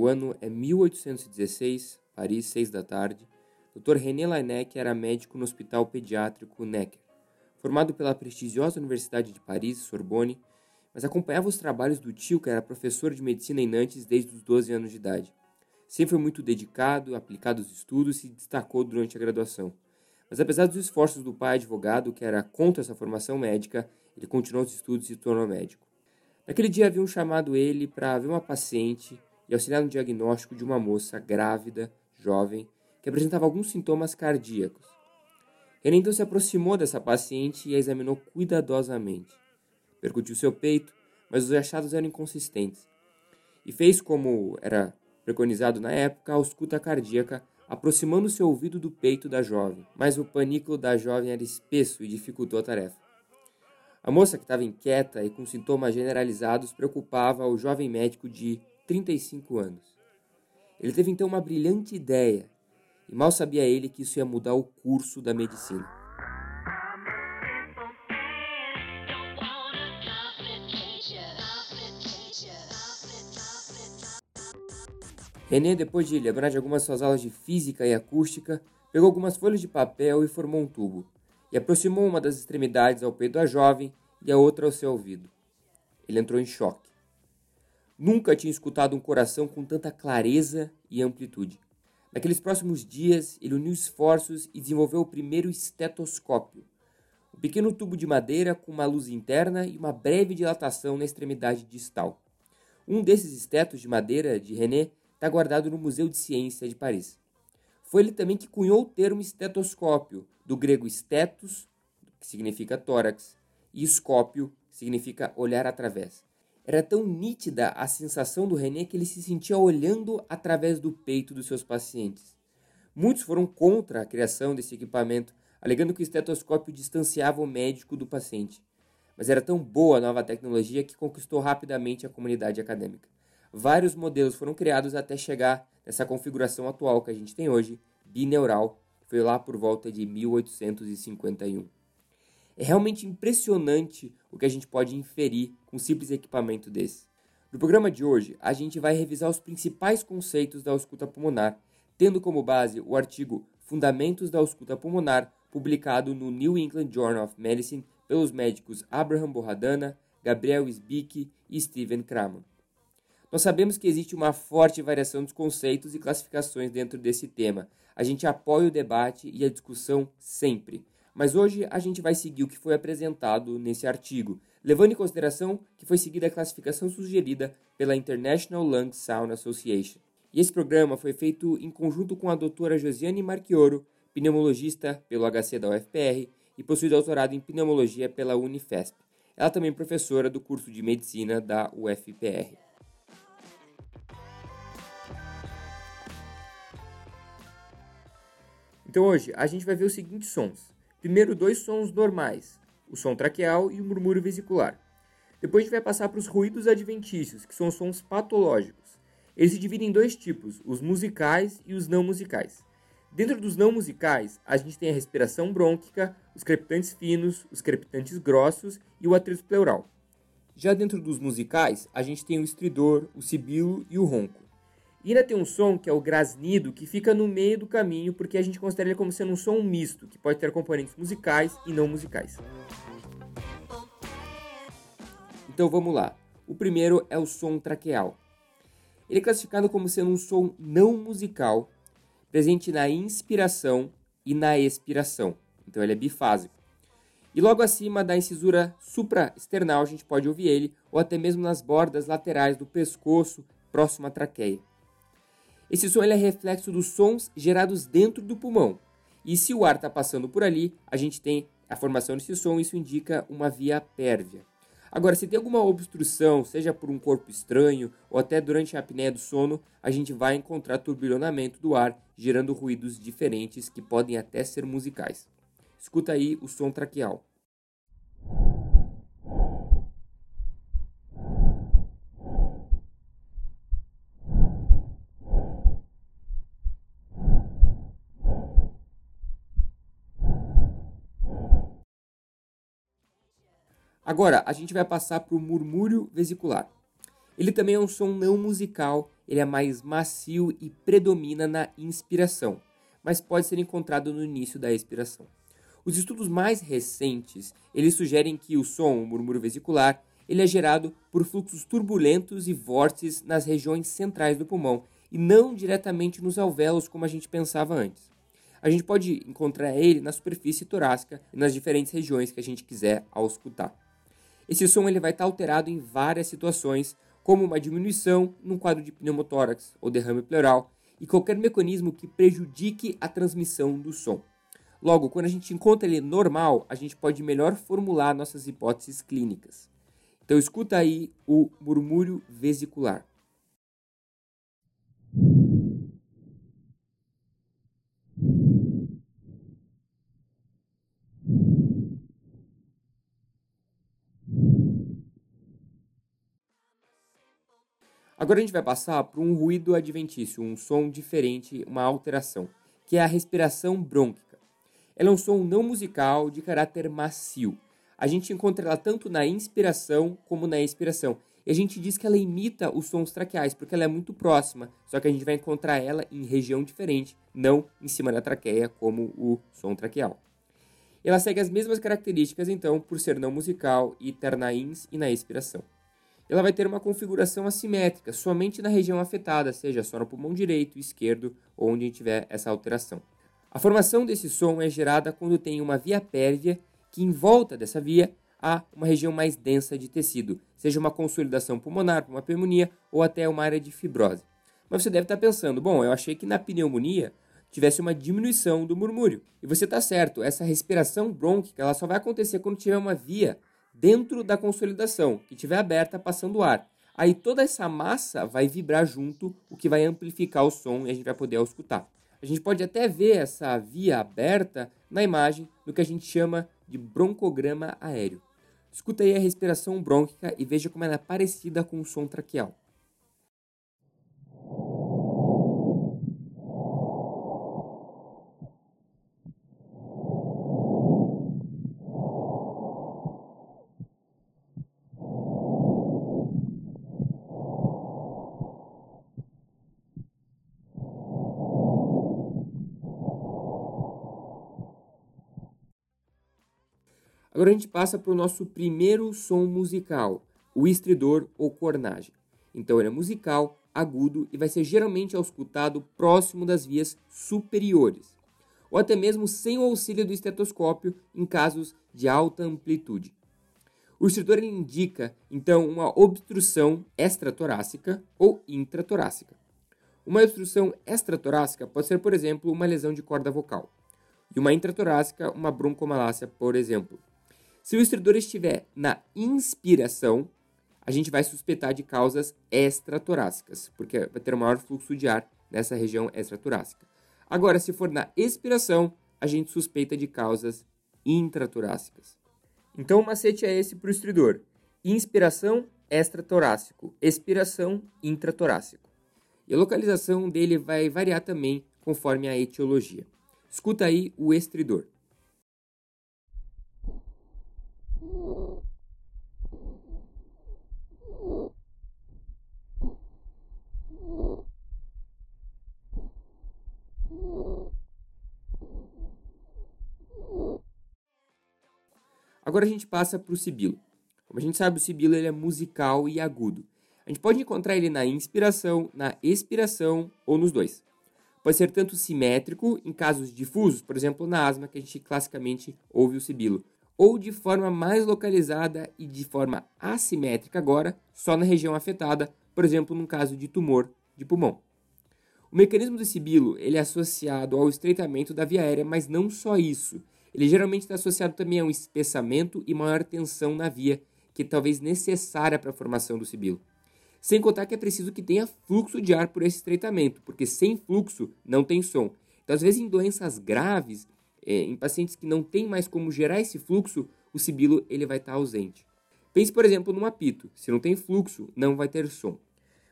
O ano é 1816, Paris, 6 da tarde. Dr. René Laennec era médico no Hospital Pediátrico Necker. Formado pela prestigiosa Universidade de Paris, Sorbonne, mas acompanhava os trabalhos do tio, que era professor de medicina em Nantes desde os 12 anos de idade. Sempre foi muito dedicado, aplicado aos estudos e se destacou durante a graduação. Mas apesar dos esforços do pai advogado, que era contra essa formação médica, ele continuou os estudos e se tornou médico. Naquele dia haviam chamado ele para ver uma paciente e auxiliar no diagnóstico de uma moça grávida, jovem, que apresentava alguns sintomas cardíacos. Ele então se aproximou dessa paciente e a examinou cuidadosamente. Percutiu seu peito, mas os achados eram inconsistentes. E fez como era preconizado na época a ausculta cardíaca, aproximando seu ouvido do peito da jovem, mas o panículo da jovem era espesso e dificultou a tarefa. A moça, que estava inquieta e com sintomas generalizados, preocupava o jovem médico de 35 anos. Ele teve então uma brilhante ideia, e mal sabia ele que isso ia mudar o curso da medicina. René, depois de lembrar de algumas suas aulas de física e acústica, pegou algumas folhas de papel e formou um tubo, e aproximou uma das extremidades ao peito da jovem e a outra ao seu ouvido. Ele entrou em choque. Nunca tinha escutado um coração com tanta clareza e amplitude. Naqueles próximos dias, ele uniu esforços e desenvolveu o primeiro estetoscópio, um pequeno tubo de madeira com uma luz interna e uma breve dilatação na extremidade distal. Um desses estetos de madeira de René está guardado no Museu de Ciência de Paris. Foi ele também que cunhou o termo estetoscópio, do grego estetos, que significa tórax, e escópio, que significa olhar através. Era tão nítida a sensação do René que ele se sentia olhando através do peito dos seus pacientes. Muitos foram contra a criação desse equipamento, alegando que o estetoscópio distanciava o médico do paciente. Mas era tão boa a nova tecnologia que conquistou rapidamente a comunidade acadêmica vários modelos foram criados até chegar nessa configuração atual que a gente tem hoje, bineural, que foi lá por volta de 1851. É realmente impressionante o que a gente pode inferir com um simples equipamento desse. No programa de hoje, a gente vai revisar os principais conceitos da ausculta pulmonar, tendo como base o artigo Fundamentos da Ausculta Pulmonar, publicado no New England Journal of Medicine pelos médicos Abraham Borradana, Gabriel Sbick e Steven Kramer. Nós sabemos que existe uma forte variação dos conceitos e classificações dentro desse tema. A gente apoia o debate e a discussão sempre. Mas hoje a gente vai seguir o que foi apresentado nesse artigo, levando em consideração que foi seguida a classificação sugerida pela International Lung Sound Association. E esse programa foi feito em conjunto com a doutora Josiane Marchioro, pneumologista pelo HC da UFPR e possui doutorado em pneumologia pela Unifesp. Ela também é professora do curso de medicina da UFPR. Então hoje a gente vai ver os seguintes sons. Primeiro, dois sons normais, o som traqueal e o murmúrio vesicular. Depois a gente vai passar para os ruídos adventícios, que são sons patológicos. Eles se dividem em dois tipos, os musicais e os não musicais. Dentro dos não musicais, a gente tem a respiração brônquica, os crepitantes finos, os crepitantes grossos e o atrito pleural. Já dentro dos musicais, a gente tem o estridor, o sibilo e o ronco. E ainda tem um som que é o grasnido, que fica no meio do caminho, porque a gente considera ele como sendo um som misto, que pode ter componentes musicais e não musicais. Então vamos lá. O primeiro é o som traqueal. Ele é classificado como sendo um som não musical, presente na inspiração e na expiração. Então ele é bifásico. E logo acima da incisura supraesternal a gente pode ouvir ele, ou até mesmo nas bordas laterais do pescoço, próximo à traqueia. Esse som é reflexo dos sons gerados dentro do pulmão. E se o ar está passando por ali, a gente tem a formação desse som, isso indica uma via pérvia. Agora, se tem alguma obstrução, seja por um corpo estranho ou até durante a apneia do sono, a gente vai encontrar turbilhonamento do ar, gerando ruídos diferentes que podem até ser musicais. Escuta aí o som traqueal. Agora, a gente vai passar para o murmúrio vesicular. Ele também é um som não musical ele é mais macio e predomina na inspiração, mas pode ser encontrado no início da expiração. Os estudos mais recentes, eles sugerem que o som, o murmúrio vesicular, ele é gerado por fluxos turbulentos e vórtices nas regiões centrais do pulmão e não diretamente nos alvéolos como a gente pensava antes. A gente pode encontrar ele na superfície torácica e nas diferentes regiões que a gente quiser ao escutar. Esse som ele vai estar alterado em várias situações, como uma diminuição num quadro de pneumotórax ou derrame pleural e qualquer mecanismo que prejudique a transmissão do som. Logo, quando a gente encontra ele normal, a gente pode melhor formular nossas hipóteses clínicas. Então escuta aí o murmúrio vesicular. Agora a gente vai passar para um ruído adventício, um som diferente, uma alteração, que é a respiração brônquica. Ela é um som não musical de caráter macio. A gente encontra ela tanto na inspiração como na expiração. E a gente diz que ela imita os sons traqueais, porque ela é muito próxima, só que a gente vai encontrar ela em região diferente, não em cima da traqueia, como o som traqueal. Ela segue as mesmas características, então, por ser não musical e ter na ins e na expiração ela vai ter uma configuração assimétrica somente na região afetada, seja só no pulmão direito, esquerdo ou onde tiver essa alteração. A formação desse som é gerada quando tem uma via pérvia que em volta dessa via há uma região mais densa de tecido, seja uma consolidação pulmonar, uma pneumonia ou até uma área de fibrose. Mas você deve estar pensando, bom, eu achei que na pneumonia tivesse uma diminuição do murmúrio. E você está certo, essa respiração brônquica ela só vai acontecer quando tiver uma via dentro da consolidação, que estiver aberta passando ar. Aí toda essa massa vai vibrar junto, o que vai amplificar o som e a gente vai poder escutar. A gente pode até ver essa via aberta na imagem no que a gente chama de broncograma aéreo. Escuta aí a respiração brônquica e veja como ela é parecida com o som traqueal. Agora a gente passa para o nosso primeiro som musical, o estridor ou cornagem. Então ele é musical, agudo e vai ser geralmente auscultado próximo das vias superiores, ou até mesmo sem o auxílio do estetoscópio em casos de alta amplitude. O estridor indica, então, uma obstrução extratorácica ou intratorácica. Uma obstrução extratorácica pode ser, por exemplo, uma lesão de corda vocal, e uma intratorácica, uma broncomalácia, por exemplo. Se o estridor estiver na inspiração, a gente vai suspeitar de causas extratorácicas, porque vai ter um maior fluxo de ar nessa região extratorácica. Agora, se for na expiração, a gente suspeita de causas intratorácicas. Então, o macete é esse para o estridor: inspiração extratorácico, expiração intratorácico. E a localização dele vai variar também conforme a etiologia. Escuta aí o estridor. Agora a gente passa para o sibilo. Como a gente sabe, o sibilo ele é musical e agudo. A gente pode encontrar ele na inspiração, na expiração ou nos dois. Pode ser tanto simétrico, em casos difusos, por exemplo, na asma, que a gente classicamente ouve o sibilo, ou de forma mais localizada e de forma assimétrica agora, só na região afetada, por exemplo, num caso de tumor de pulmão. O mecanismo do sibilo ele é associado ao estreitamento da via aérea, mas não só isso. Ele geralmente está associado também a um espessamento e maior tensão na via, que é talvez necessária para a formação do sibilo. Sem contar que é preciso que tenha fluxo de ar por esse estreitamento, porque sem fluxo não tem som. Então, às vezes, em doenças graves, em pacientes que não têm mais como gerar esse fluxo, o sibilo ele vai estar ausente. Pense, por exemplo, num apito. Se não tem fluxo, não vai ter som.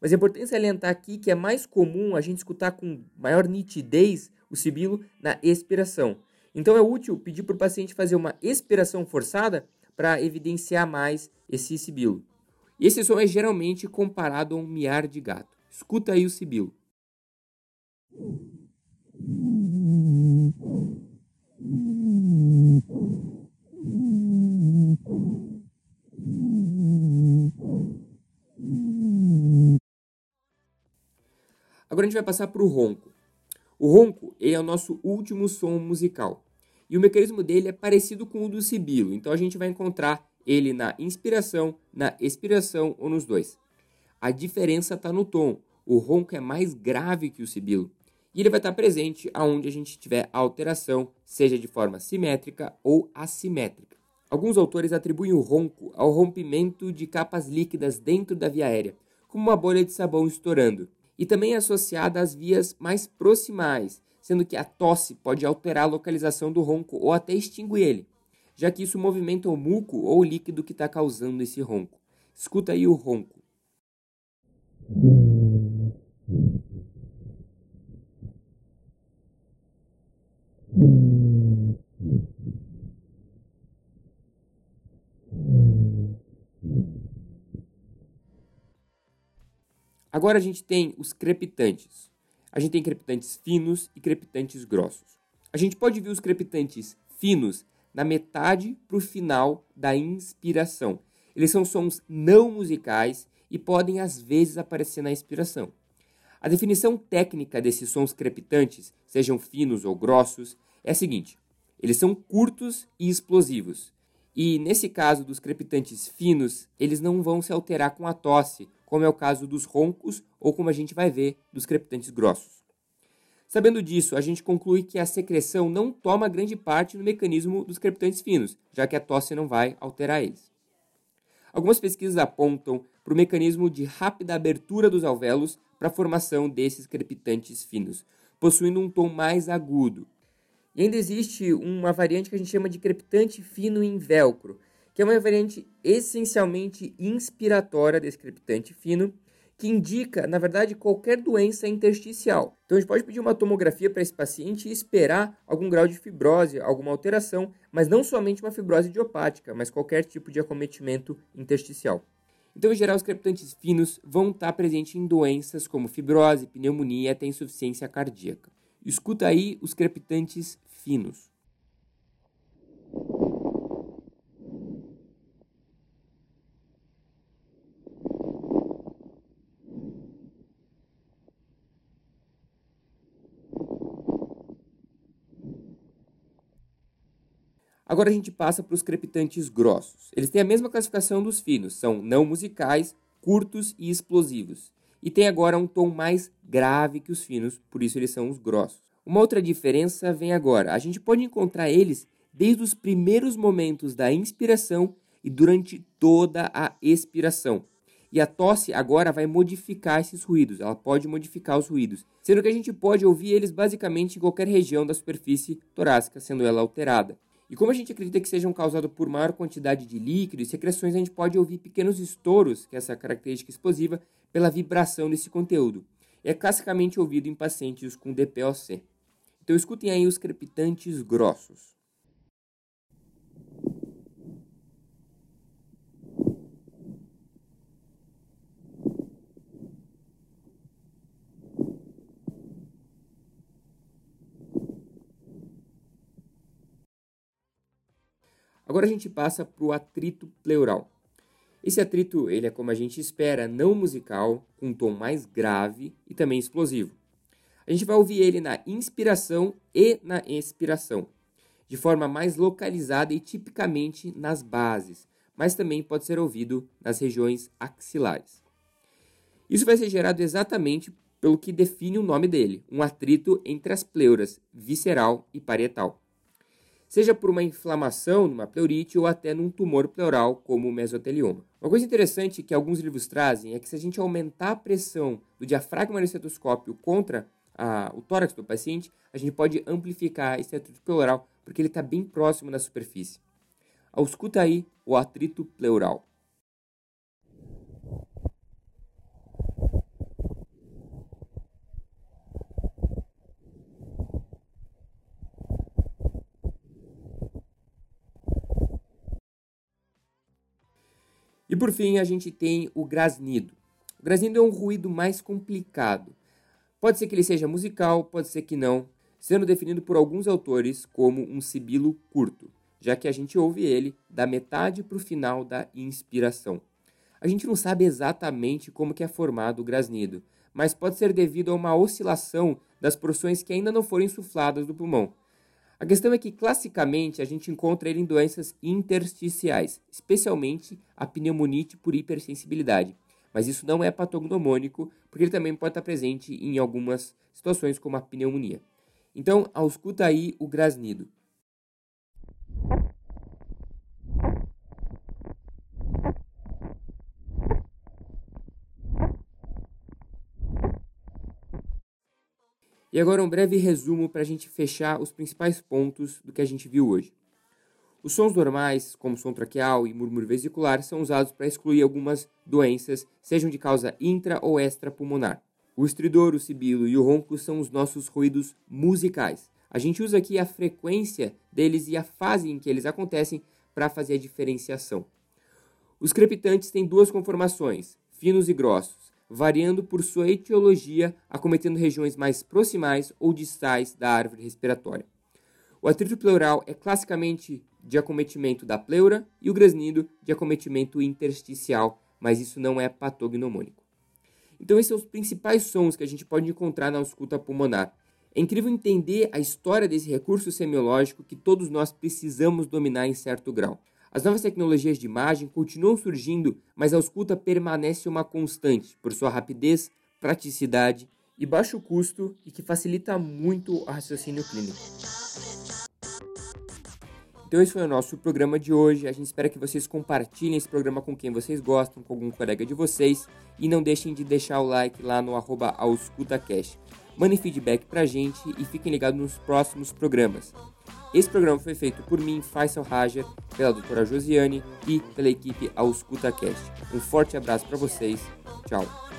Mas é importante salientar aqui que é mais comum a gente escutar com maior nitidez o sibilo na expiração. Então é útil pedir para o paciente fazer uma expiração forçada para evidenciar mais esse sibilo. E esse som é geralmente comparado a um miar de gato. Escuta aí o sibilo. Agora a gente vai passar para o ronco. O ronco é o nosso último som musical. E o mecanismo dele é parecido com o do sibilo, então a gente vai encontrar ele na inspiração, na expiração ou nos dois. A diferença está no tom. O ronco é mais grave que o sibilo. E ele vai estar presente aonde a gente tiver alteração, seja de forma simétrica ou assimétrica. Alguns autores atribuem o ronco ao rompimento de capas líquidas dentro da via aérea, como uma bolha de sabão estourando e também é associada às vias mais proximais, sendo que a tosse pode alterar a localização do ronco ou até extinguir ele, já que isso movimenta o muco ou o líquido que está causando esse ronco. Escuta aí o ronco. Agora a gente tem os crepitantes. A gente tem crepitantes finos e crepitantes grossos. A gente pode ver os crepitantes finos na metade para o final da inspiração. Eles são sons não musicais e podem às vezes aparecer na inspiração. A definição técnica desses sons crepitantes, sejam finos ou grossos, é a seguinte: eles são curtos e explosivos. E nesse caso dos crepitantes finos, eles não vão se alterar com a tosse como é o caso dos roncos ou como a gente vai ver dos crepitantes grossos. Sabendo disso, a gente conclui que a secreção não toma grande parte no mecanismo dos crepitantes finos, já que a tosse não vai alterar eles. Algumas pesquisas apontam para o mecanismo de rápida abertura dos alvéolos para a formação desses crepitantes finos, possuindo um tom mais agudo. E ainda existe uma variante que a gente chama de crepitante fino em velcro, que é uma variante essencialmente inspiratória desse crepitante fino, que indica, na verdade, qualquer doença intersticial. Então a gente pode pedir uma tomografia para esse paciente e esperar algum grau de fibrose, alguma alteração, mas não somente uma fibrose idiopática, mas qualquer tipo de acometimento intersticial. Então, em geral, os crepitantes finos vão estar presentes em doenças como fibrose, pneumonia e até insuficiência cardíaca. Escuta aí os crepitantes finos. Agora a gente passa para os crepitantes grossos. Eles têm a mesma classificação dos finos, são não musicais, curtos e explosivos. E tem agora um tom mais grave que os finos, por isso eles são os grossos. Uma outra diferença vem agora. A gente pode encontrar eles desde os primeiros momentos da inspiração e durante toda a expiração. E a tosse agora vai modificar esses ruídos, ela pode modificar os ruídos, sendo que a gente pode ouvir eles basicamente em qualquer região da superfície torácica, sendo ela alterada. E como a gente acredita que sejam causados por maior quantidade de líquido e secreções, a gente pode ouvir pequenos estouros, que é essa característica explosiva, pela vibração desse conteúdo. É classicamente ouvido em pacientes com DPOC. Então escutem aí os crepitantes grossos. Agora a gente passa para o atrito pleural. Esse atrito, ele é como a gente espera, não musical, com um tom mais grave e também explosivo. A gente vai ouvir ele na inspiração e na expiração, de forma mais localizada e tipicamente nas bases, mas também pode ser ouvido nas regiões axilares. Isso vai ser gerado exatamente pelo que define o nome dele, um atrito entre as pleuras visceral e parietal seja por uma inflamação numa pleurite ou até num tumor pleural, como o mesotelioma. Uma coisa interessante que alguns livros trazem é que se a gente aumentar a pressão do diafragma no estetoscópio contra a, o tórax do paciente, a gente pode amplificar esse atrito pleural, porque ele está bem próximo da superfície. Ausculta aí o atrito pleural. E por fim, a gente tem o grasnido. O grasnido é um ruído mais complicado. Pode ser que ele seja musical, pode ser que não, sendo definido por alguns autores como um sibilo curto, já que a gente ouve ele da metade para o final da inspiração. A gente não sabe exatamente como que é formado o grasnido, mas pode ser devido a uma oscilação das porções que ainda não foram insufladas do pulmão. A questão é que, classicamente, a gente encontra ele em doenças intersticiais, especialmente a pneumonite por hipersensibilidade. Mas isso não é patognomônico, porque ele também pode estar presente em algumas situações, como a pneumonia. Então, ausculta aí o grasnido. E agora um breve resumo para a gente fechar os principais pontos do que a gente viu hoje. Os sons normais, como som traqueal e murmúrio vesicular, são usados para excluir algumas doenças, sejam de causa intra ou extrapulmonar. O estridor, o sibilo e o ronco são os nossos ruídos musicais. A gente usa aqui a frequência deles e a fase em que eles acontecem para fazer a diferenciação. Os crepitantes têm duas conformações, finos e grossos variando por sua etiologia, acometendo regiões mais proximais ou distais da árvore respiratória. O atrito pleural é classicamente de acometimento da pleura e o grasnido de acometimento intersticial, mas isso não é patognomônico. Então esses são os principais sons que a gente pode encontrar na ausculta pulmonar. É incrível entender a história desse recurso semiológico que todos nós precisamos dominar em certo grau. As novas tecnologias de imagem continuam surgindo, mas a ausculta permanece uma constante por sua rapidez, praticidade e baixo custo e que facilita muito o raciocínio clínico. Então esse foi o nosso programa de hoje. A gente espera que vocês compartilhem esse programa com quem vocês gostam, com algum colega de vocês e não deixem de deixar o like lá no arroba auscultacast. Mandem feedback pra gente e fiquem ligados nos próximos programas. Esse programa foi feito por mim, Faisal Raja, pela doutora Josiane e pela equipe Ausculta Cast. Um forte abraço para vocês. Tchau.